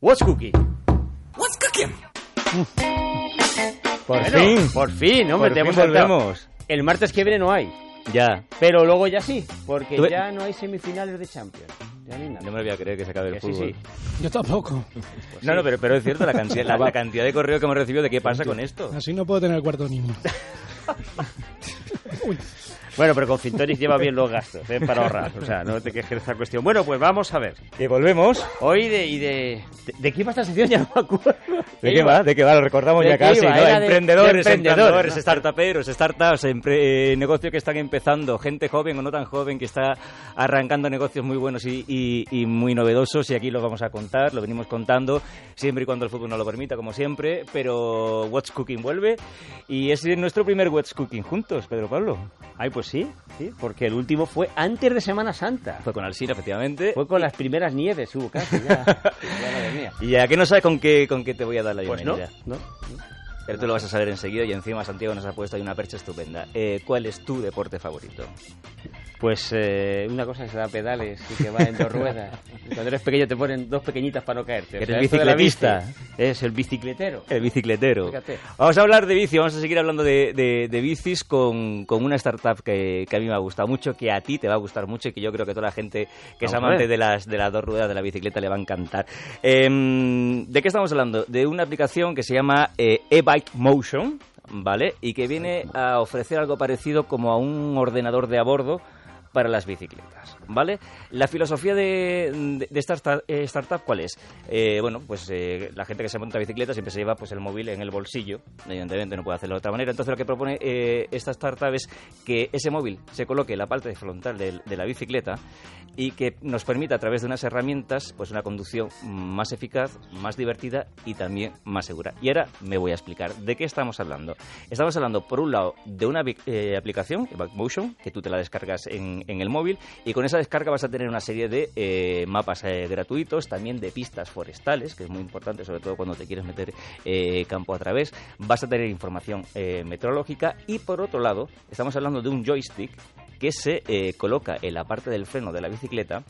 What's Cooking. What's cooking? Por Bueno, fin. Por fin, hombre, Por te fin volvemos. El martes que viene no hay, Ya. pero luego ya sí, porque Tú ya no hay semifinales de Champions. Ya ni nada. No me lo voy a creer que se acabe el Que sí, fútbol. sí. Yo tampoco. No, no, pero, pero es cierto la cantidad, la, la cantidad de correo que hemos recibido de qué pasa con esto. Así no puedo tener el cuarto niño. Bueno, pero con Fintoris lleva bien los gastos, ¿eh? para ahorrar. O sea, no te quejes de esta cuestión. Bueno, pues vamos a ver. Que volvemos. Hoy de, y de, de... ¿De qué iba esta sección? Ya no me acuerdo. ¿De qué va? ¿De qué va? Lo recordamos ¿De ya casi, iba? ¿no? Emprendedores, de emprendedores, ¿no? startuperos, startups, empre- eh, negocios que están empezando, gente joven o no tan joven que está arrancando negocios muy buenos y, y- y muy novedosos y aquí los vamos a contar, lo venimos contando, siempre y cuando el fútbol nos lo permita, como siempre, pero What's Cooking vuelve y es nuestro primer What's Cooking juntos, Pedro Pablo. Ay, pues sí, sí, porque el último fue antes de Semana Santa. Fue con Alcina, efectivamente. Fue con las primeras nieves, hubo casi ya. Ya. Y a que no sabes con qué, con qué te voy a dar la Pues no, bienvenida. no. Pero tú lo vas a saber enseguida y encima Santiago nos ha puesto ahí una percha estupenda. Eh, ¿Cuál es tu deporte favorito? Pues eh, una cosa que se da pedales y que va en dos ruedas. Cuando eres pequeño te ponen dos pequeñitas para no caerte. O Eres sea, la bicicletista. bici Es el bicicletero. El bicicletero. Fíjate. Vamos a hablar de bici, vamos a seguir hablando de, de- de bicis con, con una startup que, que a mí me ha gustado mucho, que a ti te va a gustar mucho y que yo creo que toda la gente que es Vamos a amante de las, de las dos ruedas de la bicicleta le va a encantar. Em, ¿De qué estamos hablando? De una aplicación que se llama eh, e-Bike Motion, ¿vale? Y que viene a ofrecer algo parecido como a un ordenador de a bordo para las bicicletas, ¿vale? La filosofía de, de- de esta sta- eh, startup, ¿cuál es? Eh, bueno, pues eh, la gente que se monta bicicleta siempre se lleva pues el móvil en el bolsillo, evidentemente no puede hacerlo de otra manera, entonces lo que propone eh, esta startup es que ese móvil se coloque en la parte frontal del- de, la bicicleta y que nos permita a través de unas herramientas pues una conducción más eficaz, más divertida y también más segura. Y ahora me voy a explicar de qué estamos hablando. Estamos hablando, por un lado, de una aplicación, Backmotion, que tú te la descargas en, en el móvil y con esa descarga vas a tener una serie de eh, mapas eh, gratuitos, también de pistas forestales, que es muy importante, sobre todo cuando te quieres meter eh, campo a través. Vas a tener información meteorológica y, por otro lado, estamos hablando de un joystick que se eh, coloca en la parte del freno de la bicicleta,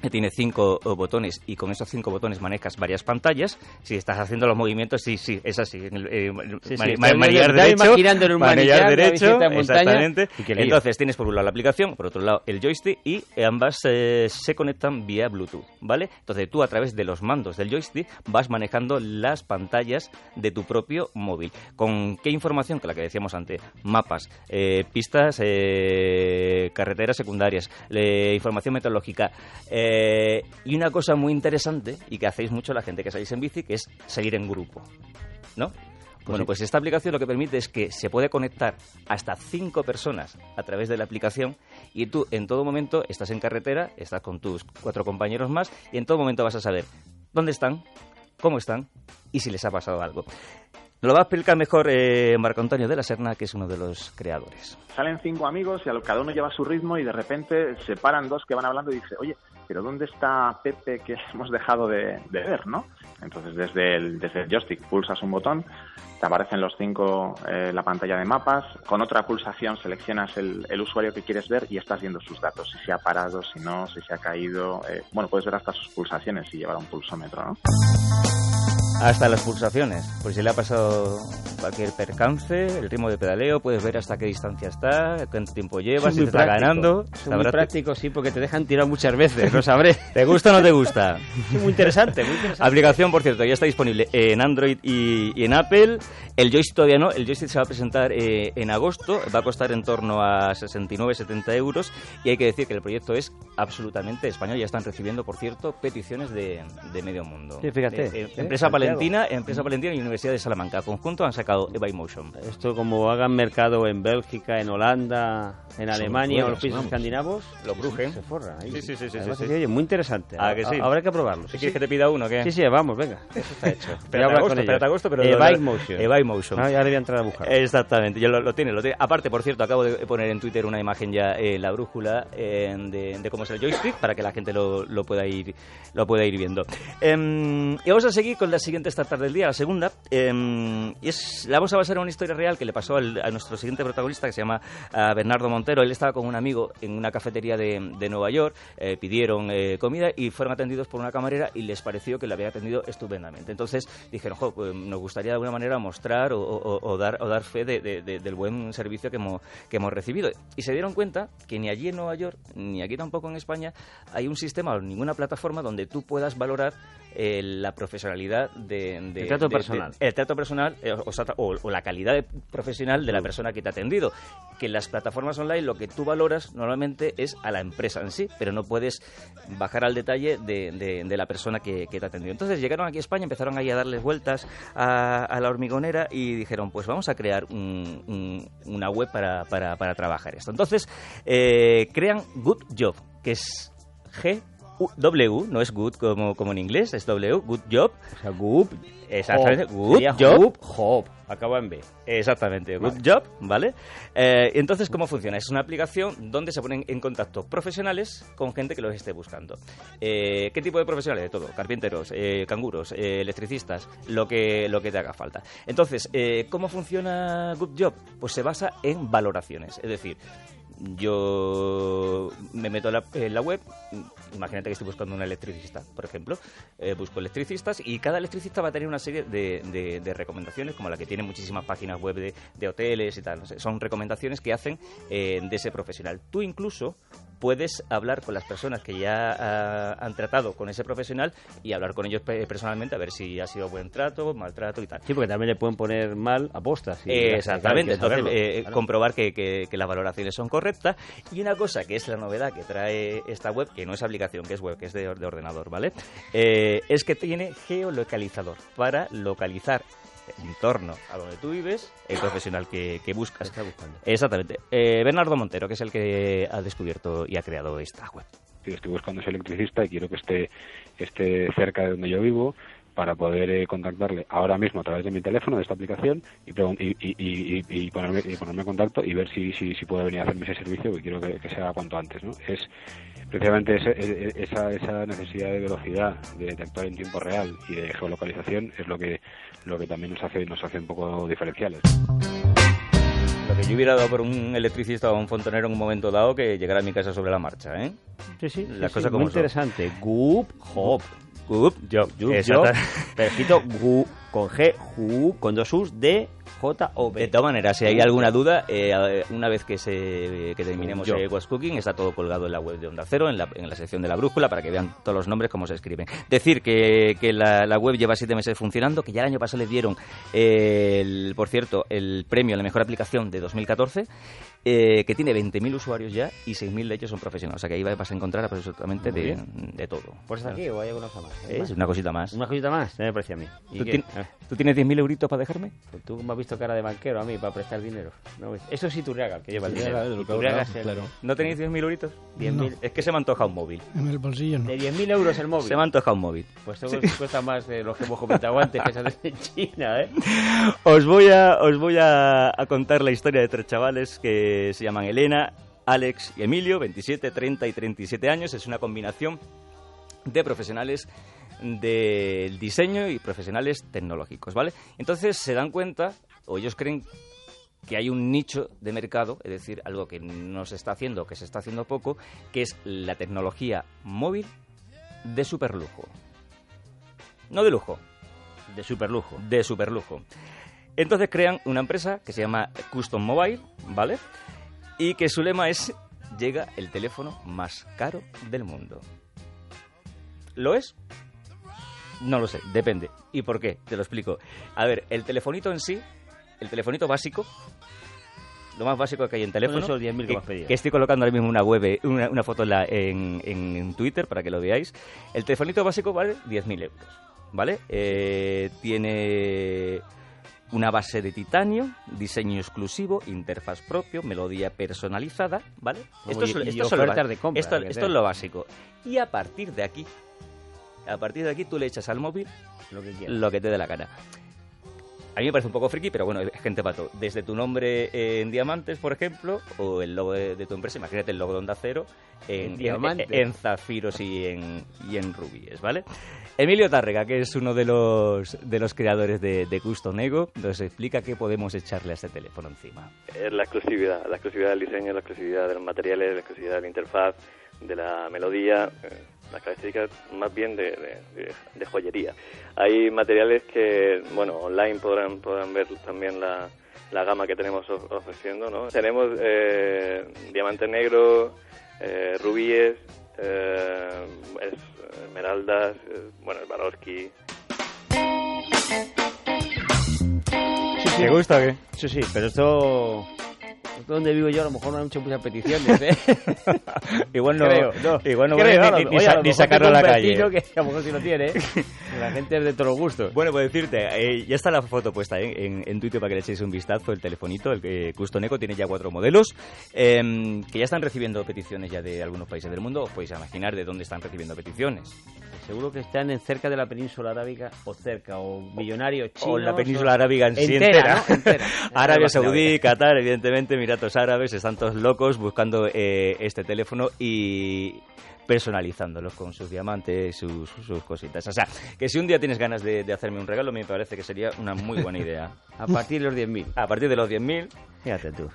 que tiene cinco eh, botones y con esos cinco botones manejas varias pantallas. Si estás haciendo los movimientos, sí, sí, es así. eh, Sí, sí, mane- estoy manillar viendo- estaba derecho, imaginando en un manillar la derecho, en exactamente. Entonces tienes por un lado la aplicación, por otro lado el joystick y ambas eh, se conectan vía Bluetooth, ¿vale? Entonces tú a través de los mandos del joystick vas manejando las pantallas de tu propio móvil. ¿Con qué información? Que la que decíamos antes, mapas, eh, pistas, eh, carreteras secundarias, eh, información meteorológica. eh, y una cosa muy interesante y que hacéis mucho la gente que salís en bici, que es salir en grupo, ¿no? Bueno, sí. pues esta aplicación lo que permite es que se puede conectar hasta cinco personas a través de la aplicación y tú en todo momento estás en carretera, estás con tus cuatro compañeros más y en todo momento vas a saber dónde están, cómo están y si les ha pasado algo. Nos lo va a explicar mejor eh, Marco Antonio de la Serna, que es uno de los creadores. Salen cinco amigos y cada uno lleva su ritmo y de repente se paran dos que van hablando y dice, oye, pero ¿dónde está Pepe que hemos dejado de, de ver, no? Entonces desde el, desde el joystick pulsas un botón, te aparecen los cinco eh, la pantalla de mapas, con otra pulsación seleccionas el, el usuario que quieres ver y estás viendo sus datos, si se ha parado, si no, si se ha caído, eh, bueno, puedes ver hasta sus pulsaciones y llevar un pulsómetro, ¿no? Hasta las pulsaciones, por si le ha pasado cualquier percance, el ritmo de pedaleo, puedes ver hasta qué distancia está, cuánto tiempo lleva, Es si te está práctico. ganando. Es muy práctico, sí, porque te dejan tirar muchas veces, lo sabré. ¿Te gusta o no te gusta? Muy interesante, muy interesante. Aplicación, por cierto, ya está disponible en Android y, y en Apple. El joystick todavía no. El joystick se va a presentar eh, en agosto. Va a costar en torno a 69-70 euros. Y hay que decir que el proyecto es absolutamente español. Ya están recibiendo, por cierto, peticiones de, de medio mundo. Sí, fíjate. Eh, eh, empresa Santiago. Palentina, empresa Palentina y Universidad de Salamanca. Conjunto han sacado e Motion. Esto como hagan mercado en Bélgica, en Holanda, en Alemania o en los países escandinavos, Lo brujen. se forra. ahí. Sí, sí, sí, sí, sí, que, oye, muy interesante. Ah, que sí. Habrá que probarlo. ¿Qué Sí, quieres que te pida uno? ¿qué? Sí, sí, vamos, venga. Eso está hecho. Hablar agosto, espérate agosto, pero... Eh, lo- Bike lo- Motion. eh, Bike Motion. Ah, ya le voy a entrar a buscar. Exactamente, yo lo, lo tiene, lo tiene. Aparte, por cierto, acabo de poner en Twitter una imagen ya, eh, la brújula eh, de, de cómo es el joystick, para que la gente lo, lo pueda ir lo pueda ir viendo. Em, y vamos a seguir con la siguiente startup del día, la segunda. em, y es la vamos a basar en una historia real que le pasó al- a nuestro siguiente protagonista, que se llama ah, Bernardo Montero. Él estaba con un amigo en una cafetería de, de Nueva York, eh, pidieron eh, comida y fueron atendidos por una camarera y les pareció que le había atendido estupendamente. Entonces dijeron, "Jo, pues, nos gustaría de alguna manera mostrar o, o- o dar, o dar fe de- de- del buen servicio que hemos, que hemos recibido. Y se dieron cuenta que ni allí en Nueva York, ni aquí tampoco en España, hay un sistema o ninguna plataforma donde tú puedas valorar eh, la profesionalidad de, de- El trato de- de- personal. el trato personal eh, o, sea, o- o la calidad profesional de la persona que te ha atendido. Que en las plataformas online lo que tú valoras normalmente es a la empresa en sí, pero no puedes bajar al detalle de, la persona que, que te ha atendido. Entonces llegaron aquí a España, empezaron ahí a darles vueltas a, a la hormigonera y dijeron, pues vamos a crear un- un- una web para, para- para trabajar esto. Entonces eh, crean Good Job, que es G W, no es good como, como en inglés, es W, Good Job. O sea, Goop. Exactamente. Good Sería Job. Job. Acaba en B. Exactamente, Good Job, ¿vale? Eh, entonces, ¿cómo funciona? Es una aplicación donde se ponen en contacto profesionales con gente que los esté buscando. Eh, ¿Qué tipo de profesionales? De todo, carpinteros, eh, canguros, eh, electricistas, lo que, lo que te haga falta. Entonces, ¿cómo funciona Good Job? Pues se basa en valoraciones, es decir, yo me meto en la, en la web, imagínate que estoy buscando un electricista, por ejemplo, eh, busco electricistas y cada electricista va a tener una serie de, de- de recomendaciones, como la que tienen muchísimas páginas web de, de hoteles y tal. no sé, son recomendaciones que hacen eh, de ese profesional. Tú incluso puedes hablar con las personas que ya ah, han tratado con ese profesional y hablar con ellos pe- personalmente a ver si ha sido buen trato, maltrato y tal. Sí, porque también le pueden poner mal a postas. Eh, Exactamente, entonces eh, claro. comprobar que, que- que las valoraciones son correctas. Y una cosa que es la novedad que trae esta web, que no es aplicación, que es web, que es de, de ordenador, ¿vale? Eh, es que tiene geolocalizador para localizar en torno a donde tú vives el profesional que, que buscas. Está buscando. Exactamente. Eh, Bernardo Montero, que es el que ha descubierto y ha creado esta web. Yo estoy buscando ese electricista y quiero que esté, esté cerca de donde yo vivo para poder eh, contactarle ahora mismo a través de mi teléfono, de esta aplicación, y, y, y, y- ponerme, y ponerme en contacto y ver si, si, si puede venir a hacerme ese servicio, que quiero que, que se haga cuanto antes. ¿no? Es precisamente ese- e- esa, esa necesidad de velocidad, de, de actuar en tiempo real y de geolocalización es lo que, lo que también nos hace, nos hace un poco diferenciales. Lo que yo hubiera dado por un electricista o un fontanero en un momento dado que llegara a mi casa sobre la marcha, ¿eh? Sí, sí. Las sí, cosas sí, como muy son. interesante. Goop, Job. Good job. Job, Job, pero escrito Gu, con G, Ju, con dos U's, D, J, O, De todas maneras, si hay alguna duda, eh, una vez que se que terminemos Yo. eh, What's Cooking, está todo colgado en la web de Onda Cero, en la, en la sección de la brújula, para que vean todos los nombres, cómo se escriben. Decir que, que la, la web lleva siete meses funcionando, que ya el año pasado le dieron, eh, el, por cierto, el premio a la mejor aplicación de 2014, eh, que tiene 20.000 usuarios ya y 6.000 de ellos son profesionales. O sea que ahí vas a encontrar absolutamente de, de todo. ¿Pues hasta aquí o hay alguna cosa más? Es una cosita más. Una cosita más, me parece a mí. ¿Y ¿Tú, qué? tien- Ah, ¿Tú tienes 10.000 euritos para dejarme? pues tú me has visto cara de banquero a mí para prestar dinero. No, eso sí Turriaga, el que lleva el Iturriaga, dinero. Iturriaga es el- claro. ¿No tenéis 10.000 euritos? 10.000. Es que se me antoja un móvil. En el bolsillo no. De 10.000 euros el móvil. Se me antoja un móvil. Pues eso cuesta más de los que hemos comentado antes, que salen en China, ¿eh? Os voy a, os voy a, a contar la historia de tres chavales que se llaman Elena, Alex y Emilio, 27, 30 y 37 años. Es una combinación de profesionales del diseño y profesionales tecnológicos, ¿vale? Entonces se dan cuenta, o ellos creen que hay un nicho de mercado, es decir, algo que no se está haciendo, que se está haciendo poco, que es la tecnología móvil de superlujo. No de lujo, De superlujo. de superlujo. Entonces crean una empresa que se llama Custom Mobile, ¿vale? Y que su lema es llega el teléfono más caro del mundo. ¿Lo es? No lo sé, depende. ¿Y por qué? Te lo explico. A ver, el telefonito en sí, el telefonito básico, lo más básico que hay en teléfono, esos 10.000 que pedido. que estoy colocando ahora mismo una web, una, una foto en, la- en- en Twitter para que lo veáis. El telefonito básico vale 10.000 euros, ¿vale? Eh, tiene una base de titanio, diseño exclusivo, interfaz propio, melodía personalizada, ¿vale? Es lo de compra, esto- que es lo básico. Y a partir de aquí, a partir de aquí tú le echas al móvil Lo que lo que te dé la gana. A mí me parece un poco friki, pero bueno, es gente pato. Desde tu nombre en diamantes, por ejemplo, o el logo de, tu empresa, imagínate el logo de Onda Cero, en, diamantes, en, zafiros y en, y en rubíes, ¿vale? Emilio Tárrega, que es uno de los, de los creadores de, de Custom Ego, nos explica qué podemos echarle a este teléfono encima. Es la exclusividad, la exclusividad del diseño, la exclusividad de los materiales, la exclusividad de la interfaz, de la melodía, eh, las características más bien de, joyería. Hay materiales que, bueno, online podrán, podrán ver también la, la gama que tenemos ofreciendo, ¿no? Tenemos eh, diamante negro, eh, rubíes, eh, esmeraldas, eh, bueno, el Baroski. ¿Te gusta o? Sí, sí, pero esto donde vivo yo a lo mejor no hay muchas peticiones, ¿eh? igual no, no, igual no ni, sacarlo a la calle. Que a lo mejor sí lo tiene, ¿eh? La gente es de todos los gustos. Bueno, pues decirte, eh, ya está la foto puesta ¿eh? en, en, Twitter para que le echéis un vistazo, el telefonito, el que Custoneco tiene ya cuatro modelos, em, que ya están recibiendo peticiones ya de algunos países del mundo. Os podéis imaginar de dónde están recibiendo peticiones. Seguro que están en cerca de la península arábiga o cerca, o millonarios chinos. O la península arábiga en sí entera. Arabia Saudí, Qatar, evidentemente, Emiratos Árabes, están todos locos buscando eh, este teléfono y personalizándolos con sus diamantes, sus, sus, cositas. O sea, que si un día tienes ganas de, hacerme un regalo, me parece que sería una muy buena idea. A partir de los 10.000. A partir de los 10.000. Fíjate tú.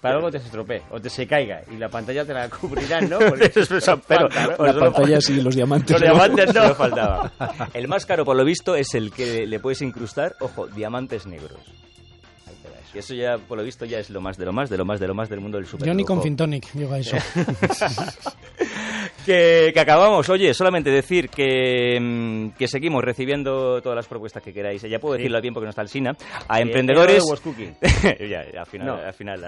Para algo te se estropee o te se caiga y la pantalla te la cubrirán, ¿no? Eso es pero, Las pantallas y los diamantes. Los diamantes no. faltaba. El más caro, por lo visto, es el que le puedes incrustar, ojo, diamantes negros. Y eso ya, por lo visto, ya es lo más de lo más, de lo más, de lo más del mundo del super Yo ni con Fintonic digo eso. que, acabamos. Oye, solamente decir que, mm, que, seguimos recibiendo todas las propuestas que queráis. Ya puedo decirlo a tiempo que no está el SINA. A emprendedores... ya, al final, no. al final,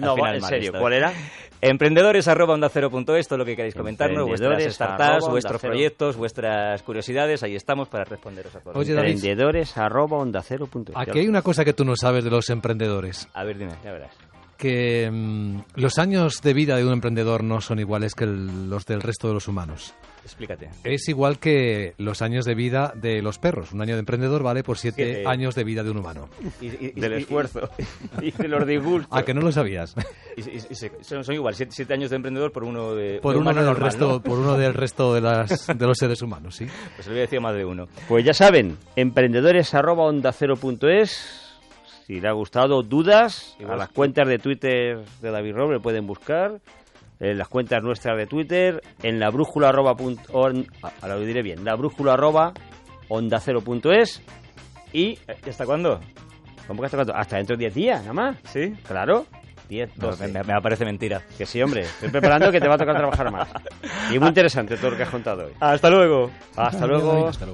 no, en serio, ¿cuál era? Emprendedores arroba onda cero punto es, todo lo que queráis comentarnos, vuestras startups, vuestros proyectos, vuestras curiosidades, ahí estamos para responderos a todos. Oye, emprendedores arroba onda cero punto. Aquí hay una cosa que tú no sabes de los emprendedores. A ver, dime, ya verás que mm, los años de vida de un emprendedor no son iguales que los del resto de los humanos. Explícate. Es igual que los años de vida de los perros. Un año de emprendedor vale por siete años de vida de un humano. Y, del esfuerzo. y de los disgustos. ¿A que no lo sabías? son, igual, siete, años de emprendedor por uno de... Por, uno, del resto, por uno del resto de, las, de los seres humanos, sí. Pues le voy a decir más de uno. Pues ya saben, emprendedores arroba onda cero punto es si le ha gustado, dudas, a las cuentas de Twitter de David Roble pueden buscar, en las cuentas nuestras de Twitter, en la brújula arroba ahora lo diré bien, la brújula arroba onda cero punto es y ¿hasta cuándo? ¿Cómo que hasta cuándo? Hasta dentro de 10 días, nada más. ¿Sí? Claro. 10, me, me, parece mentira. Que sí, hombre. Estoy preparando que te va a tocar trabajar más. Y muy interesante todo lo que has contado hoy. Hasta luego. Hasta luego. Hasta luego.